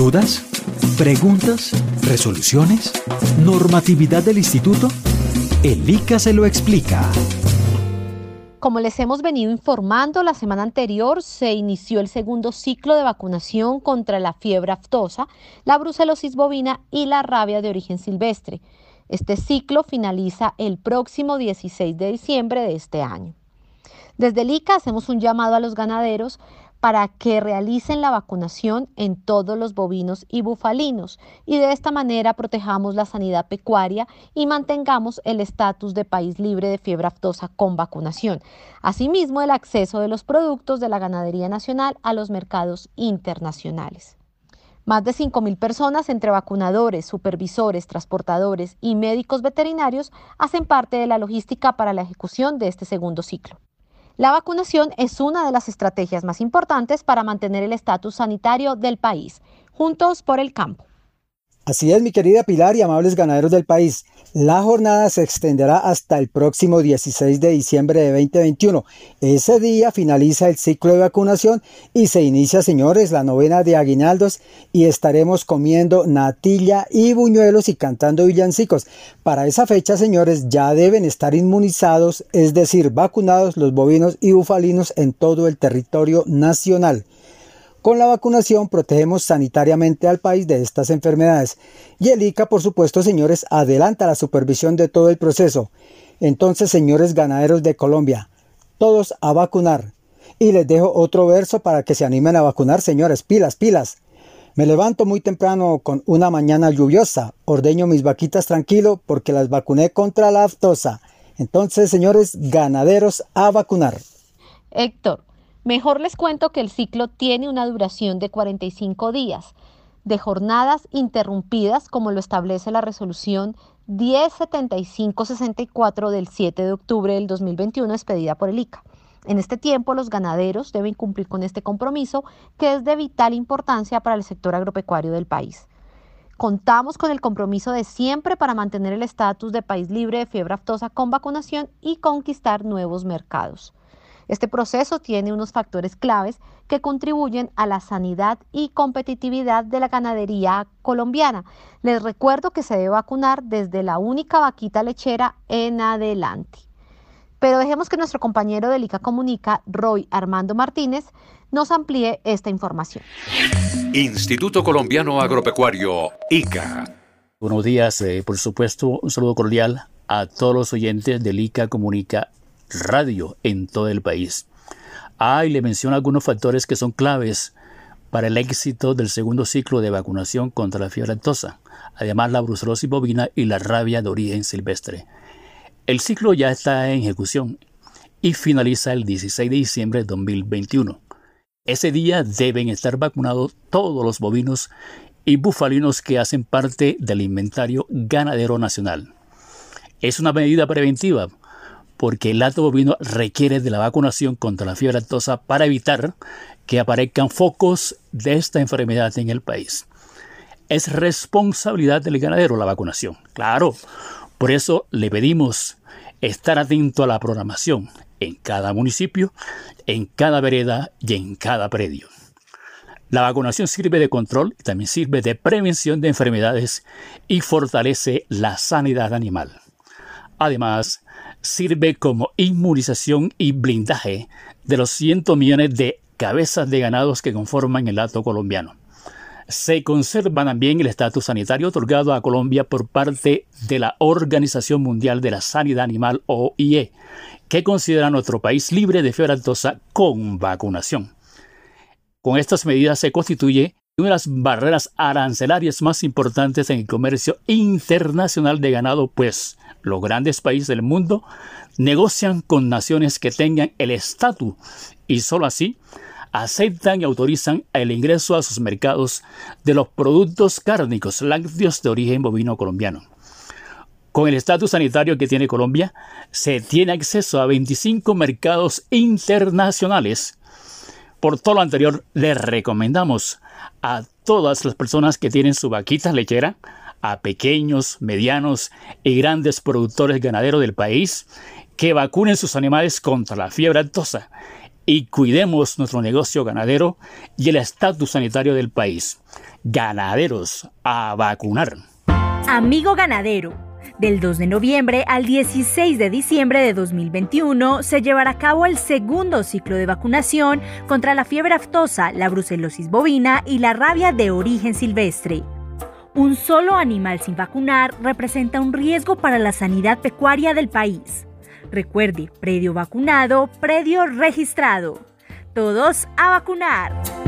¿Dudas? ¿Preguntas? ¿Resoluciones? ¿Normatividad del instituto? El ICA se lo explica. Como les hemos venido informando, la semana anterior se inició el segundo ciclo de vacunación contra la fiebre aftosa, la brucelosis bovina y la rabia de origen silvestre. Este ciclo finaliza el próximo 16 de diciembre de este año. Desde el ICA hacemos un llamado a los ganaderos para que realicen la vacunación en todos los bovinos y bufalinos y de esta manera protejamos la sanidad pecuaria y mantengamos el estatus de país libre de fiebre aftosa con vacunación. Asimismo, el acceso de los productos de la ganadería nacional a los mercados internacionales. Más de 5.000 personas entre vacunadores, supervisores, transportadores y médicos veterinarios hacen parte de la logística para la ejecución de este segundo ciclo. La vacunación es una de las estrategias más importantes para mantener el estatus sanitario del país. Juntos por el campo. Así es, mi querida Pilar y amables ganaderos del país. La jornada se extenderá hasta el próximo 16 de diciembre de 2021. Ese día finaliza el ciclo de vacunación y se inicia, señores, la novena de aguinaldos y estaremos comiendo natilla y buñuelos y cantando villancicos. Para esa fecha, señores, ya deben estar inmunizados, es decir, vacunados los bovinos y bufalinos en todo el territorio nacional. Con la vacunación protegemos sanitariamente al país de estas enfermedades. Y el ICA, por supuesto, señores, adelanta la supervisión de todo el proceso. Entonces, señores ganaderos de Colombia, todos a vacunar. Y les dejo otro verso para que se animen a vacunar, señores, pilas, pilas. Me levanto muy temprano con una mañana lluviosa, ordeño mis vaquitas tranquilo porque las vacuné contra la aftosa. Entonces, señores ganaderos, a vacunar. Héctor, Mejor les cuento que el ciclo tiene una duración de 45 días, de jornadas interrumpidas como lo establece la resolución 107564 del 7 de octubre del 2021 expedida por el ICA. En este tiempo, los ganaderos deben cumplir con este compromiso que es de vital importancia para el sector agropecuario del país. Contamos con el compromiso de siempre para mantener el estatus de país libre de fiebre aftosa con vacunación y conquistar nuevos mercados. Este proceso tiene unos factores claves que contribuyen a la sanidad y competitividad de la ganadería colombiana. Les recuerdo que se debe vacunar desde la única vaquita lechera en adelante. Pero dejemos que nuestro compañero de ICA Comunica, Roy Armando Martínez, nos amplíe esta información. Instituto Colombiano Agropecuario, ICA. Buenos días, eh, por supuesto, un saludo cordial a todos los oyentes del ICA Comunica radio en todo el país. Ah, y le menciono algunos factores que son claves para el éxito del segundo ciclo de vacunación contra la fiebre aftosa, además la brucelosis bovina y la rabia de origen silvestre. El ciclo ya está en ejecución y finaliza el 16 de diciembre de 2021. Ese día deben estar vacunados todos los bovinos y bufalinos que hacen parte del inventario ganadero nacional. Es una medida preventiva porque el lato bovino requiere de la vacunación contra la fiebre aftosa para evitar que aparezcan focos de esta enfermedad en el país. Es responsabilidad del ganadero la vacunación, claro. Por eso le pedimos estar atento a la programación en cada municipio, en cada vereda y en cada predio. La vacunación sirve de control y también sirve de prevención de enfermedades y fortalece la sanidad animal. Además, sirve como inmunización y blindaje de los cientos millones de cabezas de ganados que conforman el lato colombiano. Se conserva también el estatus sanitario otorgado a Colombia por parte de la Organización Mundial de la Sanidad Animal OIE, que considera nuestro país libre de fiebre aftosa con vacunación. Con estas medidas se constituye una de las barreras arancelarias más importantes en el comercio internacional de ganado, pues los grandes países del mundo negocian con naciones que tengan el estatus y solo así aceptan y autorizan el ingreso a sus mercados de los productos cárnicos lácteos de origen bovino colombiano. Con el estatus sanitario que tiene Colombia, se tiene acceso a 25 mercados internacionales. Por todo lo anterior, les recomendamos a todas las personas que tienen su vaquita lechera a pequeños, medianos y grandes productores ganaderos del país que vacunen sus animales contra la fiebre aftosa y cuidemos nuestro negocio ganadero y el estatus sanitario del país. Ganaderos, a vacunar. Amigo ganadero, del 2 de noviembre al 16 de diciembre de 2021 se llevará a cabo el segundo ciclo de vacunación contra la fiebre aftosa, la brucelosis bovina y la rabia de origen silvestre. Un solo animal sin vacunar representa un riesgo para la sanidad pecuaria del país. Recuerde, predio vacunado, predio registrado. Todos a vacunar.